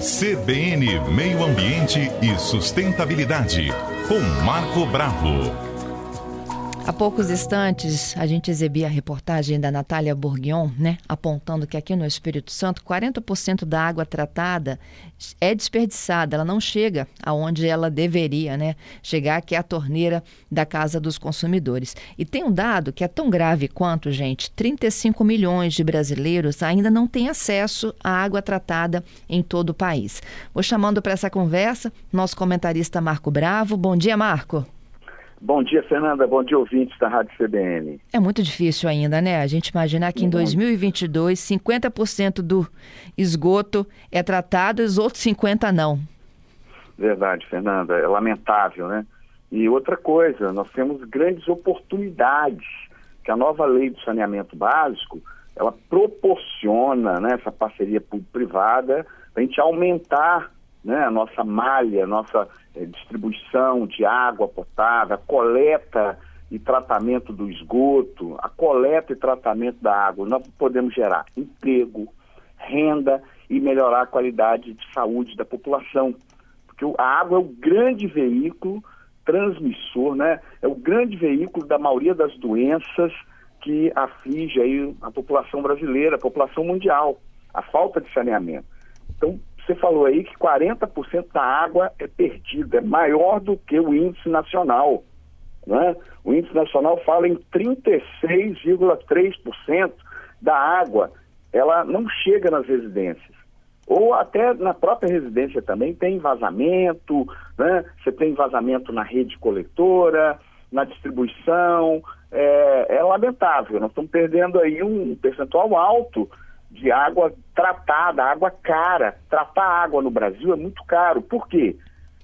CBN Meio Ambiente e Sustentabilidade, com Marco Bravo. Há poucos instantes, a gente exibia a reportagem da Natália Bourguignon, né, apontando que aqui no Espírito Santo, 40% da água tratada é desperdiçada, ela não chega aonde ela deveria, né, chegar, que é a torneira da casa dos consumidores. E tem um dado que é tão grave quanto, gente, 35 milhões de brasileiros ainda não têm acesso à água tratada em todo o país. Vou chamando para essa conversa nosso comentarista Marco Bravo. Bom dia, Marco. Bom dia, Fernanda. Bom dia, ouvintes da Rádio CBN. É muito difícil ainda, né? A gente imaginar que em 2022, 50% do esgoto é tratado e os outros 50% não. Verdade, Fernanda. É lamentável, né? E outra coisa, nós temos grandes oportunidades que a nova lei do saneamento básico, ela proporciona né, essa parceria público-privada para a gente aumentar né, a nossa malha, a nossa eh, distribuição de água potável, a coleta e tratamento do esgoto, a coleta e tratamento da água. Nós podemos gerar emprego, renda e melhorar a qualidade de saúde da população. Porque a água é o grande veículo transmissor, né? É o grande veículo da maioria das doenças que aflige aí a população brasileira, a população mundial, a falta de saneamento. Então, você falou aí que 40% da água é perdida, é maior do que o índice nacional. Né? O índice nacional fala em 36,3% da água, ela não chega nas residências. Ou até na própria residência também tem vazamento, né? você tem vazamento na rede coletora, na distribuição, é, é lamentável. Nós estamos perdendo aí um percentual alto de água tratada, água cara. Tratar água no Brasil é muito caro. Por quê?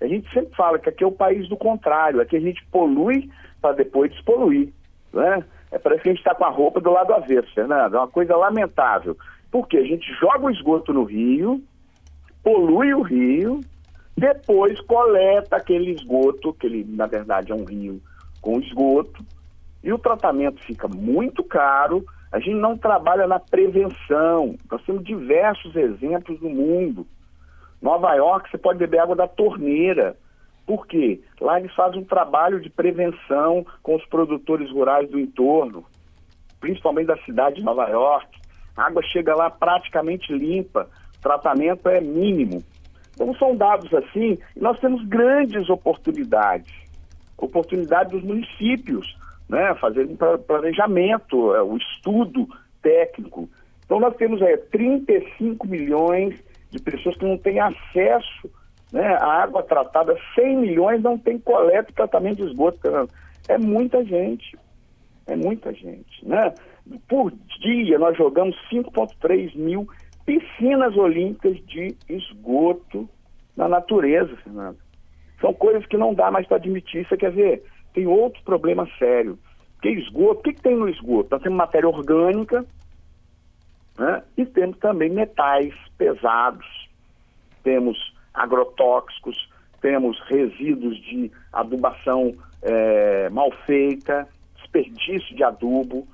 A gente sempre fala que aqui é o país do contrário, aqui a gente polui para depois despoluir. Né? É parece que a gente está com a roupa do lado avesso, Fernando. É uma coisa lamentável. Porque a gente joga o esgoto no rio, polui o rio, depois coleta aquele esgoto, que ele na verdade é um rio com esgoto, e o tratamento fica muito caro a gente não trabalha na prevenção. Nós temos diversos exemplos no mundo. Nova York, você pode beber água da torneira. Por quê? Lá eles fazem um trabalho de prevenção com os produtores rurais do entorno, principalmente da cidade de Nova York. A água chega lá praticamente limpa, o tratamento é mínimo. Então são dados assim, nós temos grandes oportunidades. Oportunidade dos municípios né, fazer um planejamento, é, o estudo técnico. Então nós temos aí 35 milhões de pessoas que não têm acesso né, à água tratada, 100 milhões não têm coleta e tratamento de esgoto. É muita gente, é muita gente. Né? Por dia nós jogamos 5,3 mil piscinas olímpicas de esgoto na natureza, Fernando. São coisas que não dá mais para admitir. Você quer ver? Tem outro problema sério. Que esgoto, o que, que tem no esgoto? Nós temos matéria orgânica né? e temos também metais pesados, temos agrotóxicos, temos resíduos de adubação é, mal feita, desperdício de adubo.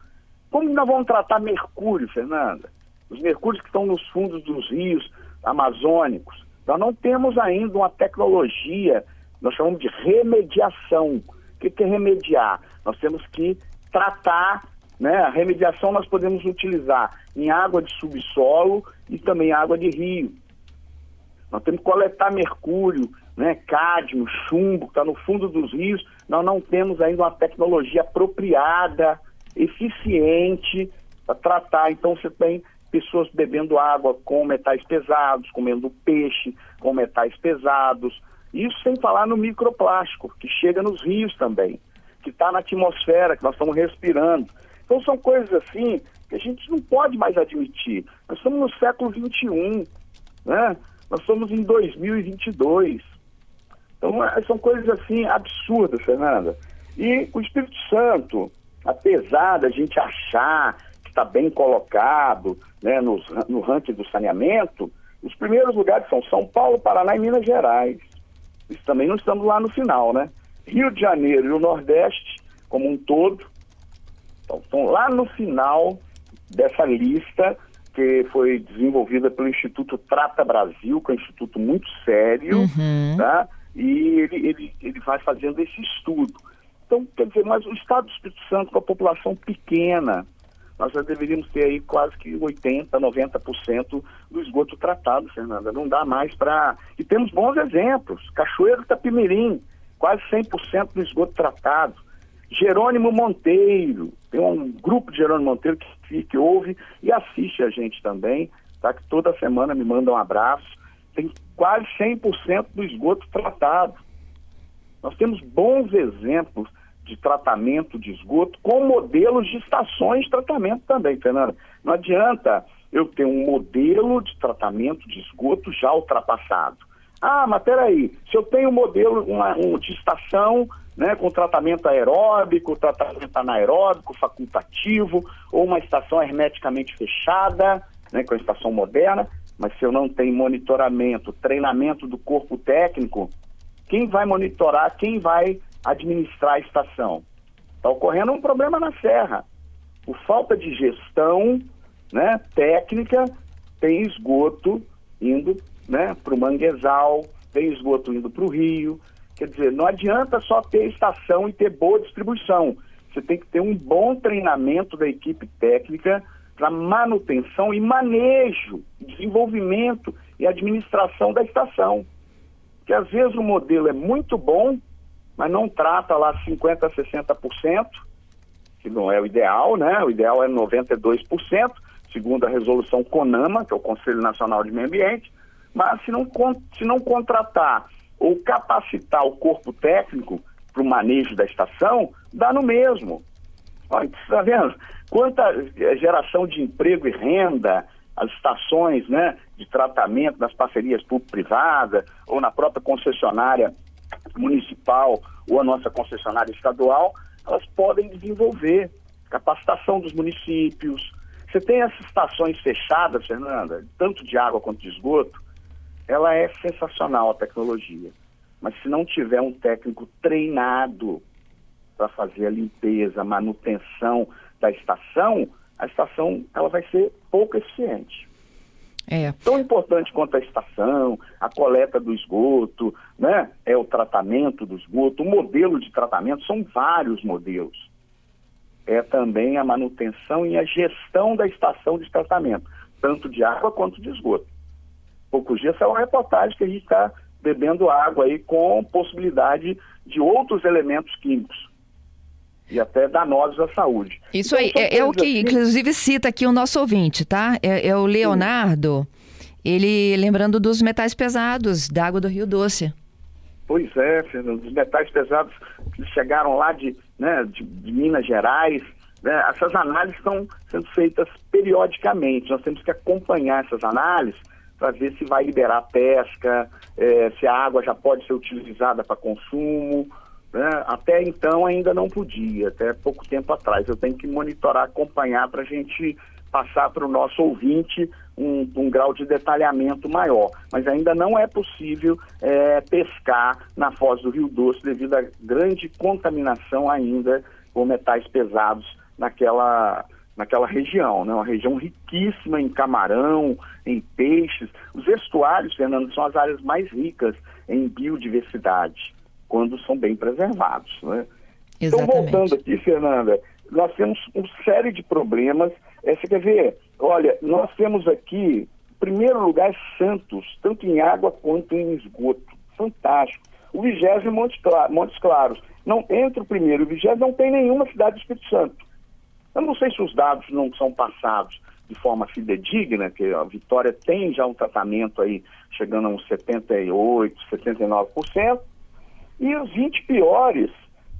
Como nós vamos tratar mercúrio, Fernanda? Os mercúrios que estão nos fundos dos rios amazônicos. Nós não temos ainda uma tecnologia, nós chamamos de remediação que, que é remediar? Nós temos que tratar, né? A remediação nós podemos utilizar em água de subsolo e também água de rio. Nós temos que coletar mercúrio, né, cádmio, chumbo, que está no fundo dos rios. Nós não temos ainda uma tecnologia apropriada, eficiente para tratar. Então você tem pessoas bebendo água com metais pesados, comendo peixe com metais pesados, isso sem falar no microplástico, que chega nos rios também, que está na atmosfera, que nós estamos respirando. Então são coisas assim que a gente não pode mais admitir. Nós estamos no século XXI, né? nós estamos em 2022. Então é, são coisas assim absurdas, Fernanda. E o Espírito Santo, apesar da gente achar que está bem colocado né, no, no ranking do saneamento, os primeiros lugares são São Paulo, Paraná e Minas Gerais. Isso também não estamos lá no final, né? Rio de Janeiro e o Nordeste, como um todo, então, estão lá no final dessa lista que foi desenvolvida pelo Instituto Trata Brasil, que é um instituto muito sério, uhum. tá? e ele, ele, ele vai fazendo esse estudo. Então, quer dizer, mas o Estado do Espírito Santo, com a população pequena, nós já deveríamos ter aí quase que 80%, 90% do esgoto tratado, Fernanda. Não dá mais para. E temos bons exemplos. Cachoeiro Itapimirim, quase 100% do esgoto tratado. Jerônimo Monteiro, tem um grupo de Jerônimo Monteiro que, que ouve e assiste a gente também, tá? que toda semana me manda um abraço. Tem quase 100% do esgoto tratado. Nós temos bons exemplos de tratamento de esgoto com modelos de estações de tratamento também, Fernanda. Não adianta eu ter um modelo de tratamento de esgoto já ultrapassado. Ah, mas peraí, se eu tenho um modelo uma, um, de estação né, com tratamento aeróbico, tratamento anaeróbico, facultativo, ou uma estação hermeticamente fechada, né, com a estação moderna, mas se eu não tenho monitoramento, treinamento do corpo técnico, quem vai monitorar, quem vai administrar a estação? Está ocorrendo um problema na serra. Por falta de gestão né, técnica, tem esgoto indo né, para o manguezal, tem esgoto indo para o rio. Quer dizer, não adianta só ter estação e ter boa distribuição. Você tem que ter um bom treinamento da equipe técnica para manutenção e manejo, desenvolvimento e administração da estação. Que às vezes o modelo é muito bom, mas não trata lá 50%, 60%, que não é o ideal, né? O ideal é 92%, segundo a resolução CONAMA, que é o Conselho Nacional de Meio Ambiente, mas se não, se não contratar ou capacitar o corpo técnico para o manejo da estação, dá no mesmo. Está vendo? Quanta geração de emprego e renda, as estações né, de tratamento nas parcerias público-privada ou na própria concessionária municipal ou a nossa concessionária estadual, elas podem desenvolver capacitação dos municípios. Você tem essas estações fechadas, Fernanda, tanto de água quanto de esgoto, ela é sensacional a tecnologia. Mas se não tiver um técnico treinado para fazer a limpeza, a manutenção da estação, a estação ela vai ser pouco eficiente. É. Tão importante quanto a estação, a coleta do esgoto, né? É o tratamento do esgoto, o modelo de tratamento, são vários modelos. É também a manutenção e a gestão da estação de tratamento, tanto de água quanto de esgoto. Poucos dias saiu uma reportagem que a gente está bebendo água aí com possibilidade de outros elementos químicos e até danosos à saúde. Isso então, aí, é, é, o que assim... inclusive cita aqui o nosso ouvinte, tá? É, é o Leonardo, Sim. ele lembrando dos metais pesados da água do Rio Doce. Pois é, Fernando, os metais pesados que chegaram lá de, né, de, de Minas Gerais, né, essas análises estão sendo feitas periodicamente, nós temos que acompanhar essas análises para ver se vai liberar pesca, é, se a água já pode ser utilizada para consumo, né? Até então ainda não podia, até pouco tempo atrás. Eu tenho que monitorar, acompanhar para a gente passar para o nosso ouvinte um, um, grau de detalhamento maior. Mas ainda não é possível é, pescar na foz do Rio Doce devido à grande contaminação ainda com metais pesados naquela, naquela região, né? uma região riquíssima em camarão, em peixes. Os estuários, Fernando, são as áreas mais ricas em biodiversidade quando são bem preservados. Né? Então, voltando aqui, Fernanda, nós temos uma série de problemas. É, você quer ver? Olha, nós temos aqui, em primeiro lugar, Santos, tanto em água quanto em esgoto. Fantástico. O vigésimo Montes, Claros, Montes Claros. Não, entre o primeiro e o vigésimo não tem nenhuma cidade do Espírito Santo. Eu não sei se os dados não são passados de forma fidedigna, que a Vitória tem já um tratamento aí chegando a uns 78%, 79%, e os 20 piores,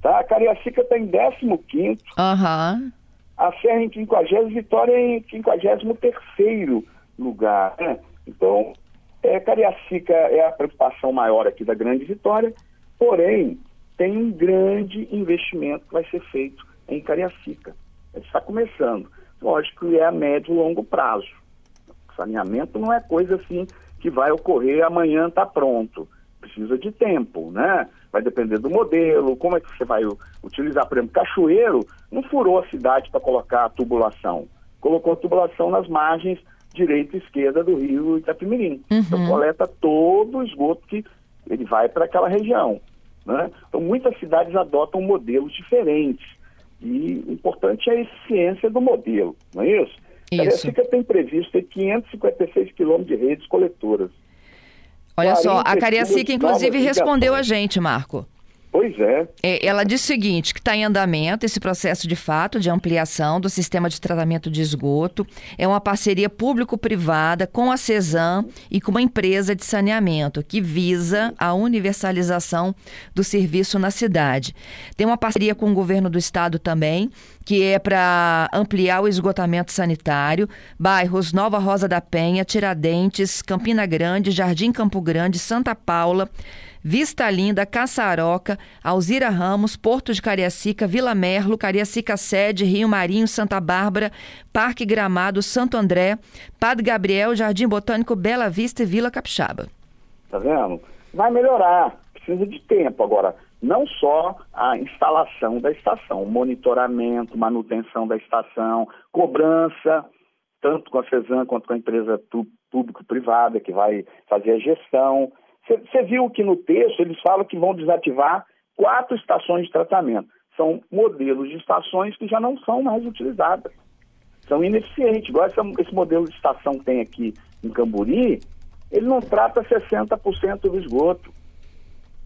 tá? A Cariacica está em 15 uhum. A Serra em 50 Vitória em 53 lugar, né? Então, é, Cariacica é a preocupação maior aqui da Grande Vitória, porém, tem um grande investimento que vai ser feito em Cariacica. Está começando. Lógico que é a médio e longo prazo. O saneamento não é coisa assim que vai ocorrer amanhã está pronto. Precisa de tempo, né? Vai depender do modelo, como é que você vai utilizar. Por exemplo, Cachoeiro não furou a cidade para colocar a tubulação, colocou a tubulação nas margens direita e esquerda do rio Itapimirim. Uhum. Então coleta todo o esgoto que ele vai para aquela região. Né? Então muitas cidades adotam modelos diferentes. E o importante é a eficiência do modelo, não é isso? isso. A Cariacica tem previsto ter 556 quilômetros de redes coletoras. Olha só, a Cariacica inclusive respondeu a gente, Marco. Pois é. é. Ela diz o seguinte, que está em andamento esse processo de fato de ampliação do sistema de tratamento de esgoto. É uma parceria público-privada com a CESAM e com uma empresa de saneamento que visa a universalização do serviço na cidade. Tem uma parceria com o governo do estado também, que é para ampliar o esgotamento sanitário. Bairros Nova Rosa da Penha, Tiradentes, Campina Grande, Jardim Campo Grande, Santa Paula, Vista Linda, Caçaroca, Alzira Ramos, Porto de Cariacica, Vila Merlo, Cariacica Sede, Rio Marinho, Santa Bárbara, Parque Gramado, Santo André, Padre Gabriel, Jardim Botânico, Bela Vista e Vila Capixaba. Tá vendo? Vai melhorar, precisa de tempo agora. Não só a instalação da estação, monitoramento, manutenção da estação, cobrança, tanto com a CESAM quanto com a empresa público-privada que vai fazer a gestão, você viu que no texto eles falam que vão desativar quatro estações de tratamento. São modelos de estações que já não são mais utilizadas. São ineficientes. Igual essa, esse modelo de estação que tem aqui em Camburi, ele não trata 60% do esgoto.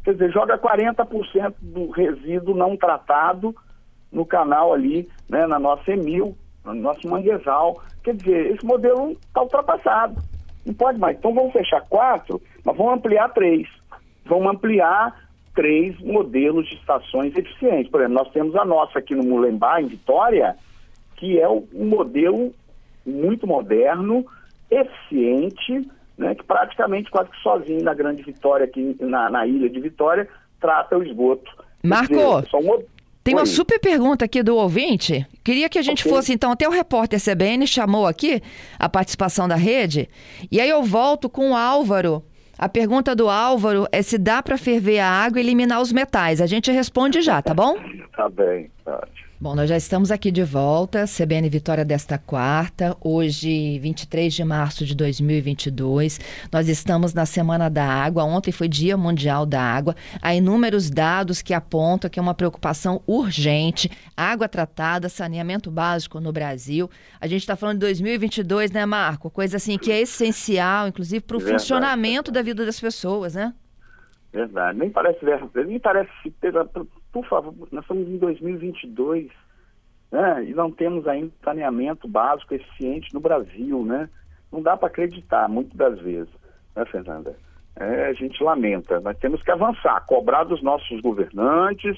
Quer dizer, joga 40% do resíduo não tratado no canal ali, né, na nossa Emil, no nosso manguezal. Quer dizer, esse modelo está ultrapassado. Não pode mais. Então vamos fechar quatro, mas vamos ampliar três. Vamos ampliar três modelos de estações eficientes. Por exemplo, nós temos a nossa aqui no Mulembá, em Vitória, que é um modelo muito moderno, eficiente, né, que praticamente quase que sozinho na Grande Vitória, aqui na, na ilha de Vitória, trata o esgoto. Marco, dizer, tem uma super pergunta aqui do ouvinte. Queria que a gente okay. fosse, então, até o repórter CBN chamou aqui a participação da rede. E aí eu volto com o Álvaro. A pergunta do Álvaro é se dá para ferver a água e eliminar os metais. A gente responde já, tá bom? tá bem, ótimo. Bom, nós já estamos aqui de volta, CBN Vitória desta quarta, hoje 23 de março de 2022. Nós estamos na Semana da Água, ontem foi Dia Mundial da Água. Há inúmeros dados que apontam que é uma preocupação urgente, água tratada, saneamento básico no Brasil. A gente está falando de 2022, né, Marco? Coisa assim que é essencial, inclusive, para o funcionamento da vida das pessoas, né? Verdade, nem parece, nem parece por favor, nós estamos em 2022, né? E não temos ainda saneamento básico eficiente no Brasil, né? Não dá para acreditar, muitas das vezes, né, Fernanda? É, a gente lamenta. Nós temos que avançar, cobrar dos nossos governantes.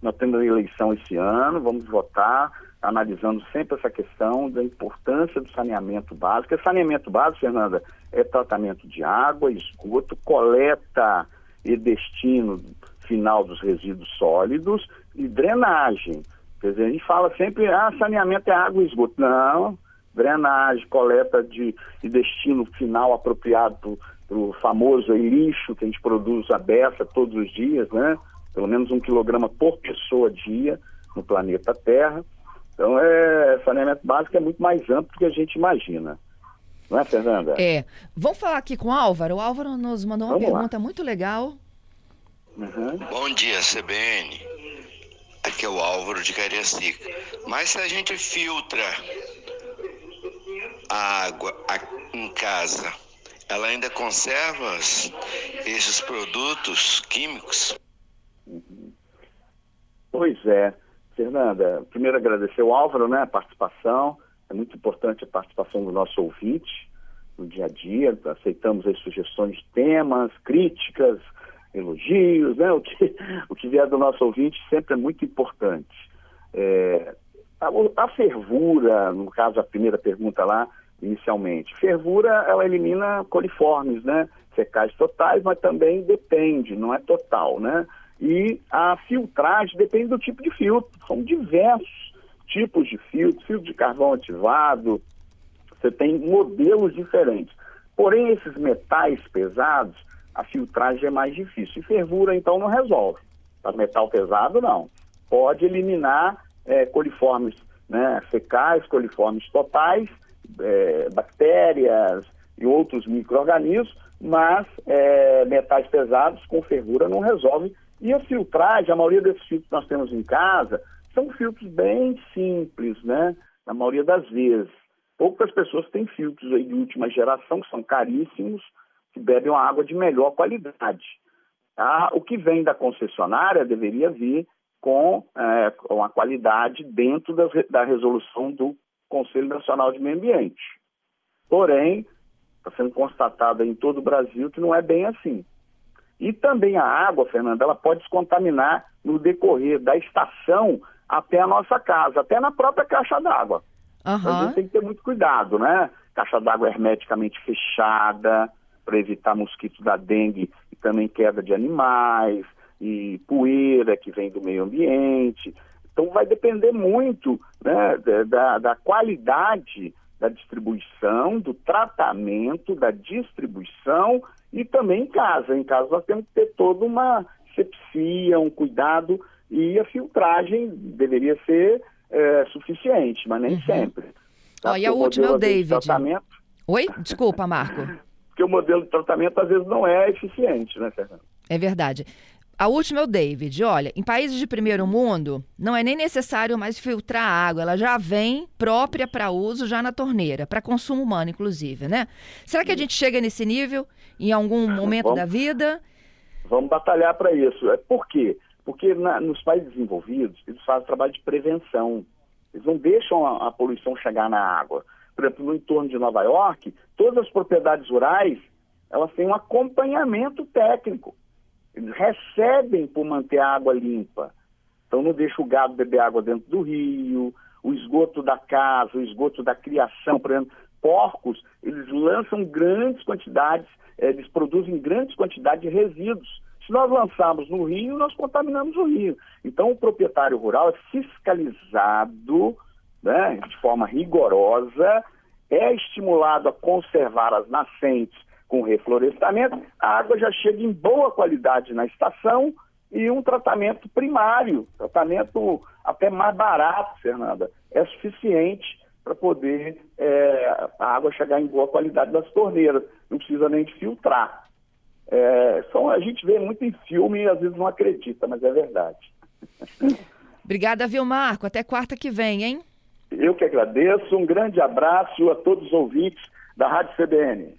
Nós temos a eleição esse ano, vamos votar, analisando sempre essa questão da importância do saneamento básico. E saneamento básico, Fernanda, é tratamento de água, esgoto, coleta e destino final dos resíduos sólidos e drenagem. Quer dizer, a gente fala sempre, ah, saneamento é água e esgoto. Não, drenagem, coleta de, de destino final apropriado para o famoso lixo que a gente produz a beça todos os dias, né? Pelo menos um quilograma por pessoa dia no planeta Terra. Então, é, saneamento básico é muito mais amplo do que a gente imagina. Não é, Fernanda? É. Vamos falar aqui com o Álvaro. O Álvaro nos mandou uma Vamos pergunta lá. muito legal Uhum. Bom dia, CBN. Aqui é o Álvaro de Cariacica. Mas se a gente filtra a água em casa, ela ainda conserva esses produtos químicos? Pois é. Fernanda, primeiro agradecer o Álvaro, né, a participação. É muito importante a participação do nosso ouvinte no dia a dia. Aceitamos as sugestões de temas, críticas, elogios, né? O que, o que vier do nosso ouvinte sempre é muito importante. É, a, a, fervura, no caso a primeira pergunta lá, inicialmente, fervura ela elimina coliformes, né? Secais totais, mas também depende, não é total, né? E a filtragem depende do tipo de filtro. São diversos tipos de filtro, filtro de carvão ativado, você tem modelos diferentes. Porém, esses metais pesados, a filtragem é mais difícil. E fervura, então, não resolve. Para metal pesado, não. Pode eliminar é, coliformes né, fecais, coliformes totais, é, bactérias e outros micro-organismos, mas é, metais pesados com fervura não resolve. E a filtragem, a maioria desses filtros que nós temos em casa, são filtros bem simples, né? Na maioria das vezes. Poucas pessoas têm filtros aí de última geração, que são caríssimos, que bebem uma água de melhor qualidade. Ah, o que vem da concessionária deveria vir com, é, com a qualidade dentro das, da resolução do Conselho Nacional de Meio Ambiente. Porém, está sendo constatado em todo o Brasil que não é bem assim. E também a água, Fernanda, ela pode se contaminar no decorrer da estação até a nossa casa, até na própria caixa d'água. Uhum. A gente tem que ter muito cuidado, né? Caixa d'água hermeticamente fechada, para evitar mosquitos da dengue e também queda de animais, e poeira que vem do meio ambiente. Então vai depender muito né, da, da qualidade da distribuição, do tratamento, da distribuição e também em casa. Em casa nós temos que ter toda uma sepsia, um cuidado e a filtragem deveria ser é, suficiente, mas nem uhum. sempre. Tá? E a última é o David. Tratamento... Oi? Desculpa, Marco. Porque o modelo de tratamento às vezes não é eficiente, né, Fernando? É verdade. A última é o David. Olha, em países de primeiro mundo, não é nem necessário mais filtrar a água, ela já vem própria para uso já na torneira, para consumo humano, inclusive, né? Será que a gente chega nesse nível em algum momento vamos, da vida? Vamos batalhar para isso. É por quê? Porque na, nos países desenvolvidos, eles fazem trabalho de prevenção. Eles não deixam a, a poluição chegar na água. Por exemplo, no entorno de Nova York, todas as propriedades rurais, elas têm um acompanhamento técnico eles recebem por manter a água limpa. Então não deixa o gado beber água dentro do rio, o esgoto da casa, o esgoto da criação, por exemplo, porcos, eles lançam grandes quantidades, eh, eles produzem grandes quantidades de resíduos. Se nós lançarmos no rio, nós contaminamos o rio. Então o proprietário rural é fiscalizado né, de forma rigorosa, é estimulado a conservar as nascentes com reflorestamento, a água já chega em boa qualidade na estação e um tratamento primário, tratamento até mais barato, Fernanda, é suficiente para poder é, a água chegar em boa qualidade das torneiras, não precisa nem de filtrar. É, são, a gente vê muito em filme e às vezes não acredita, mas é verdade. Obrigada, Vilmarco. Até quarta que vem, hein? Eu que agradeço. Um grande abraço a todos os ouvintes da Rádio CBN.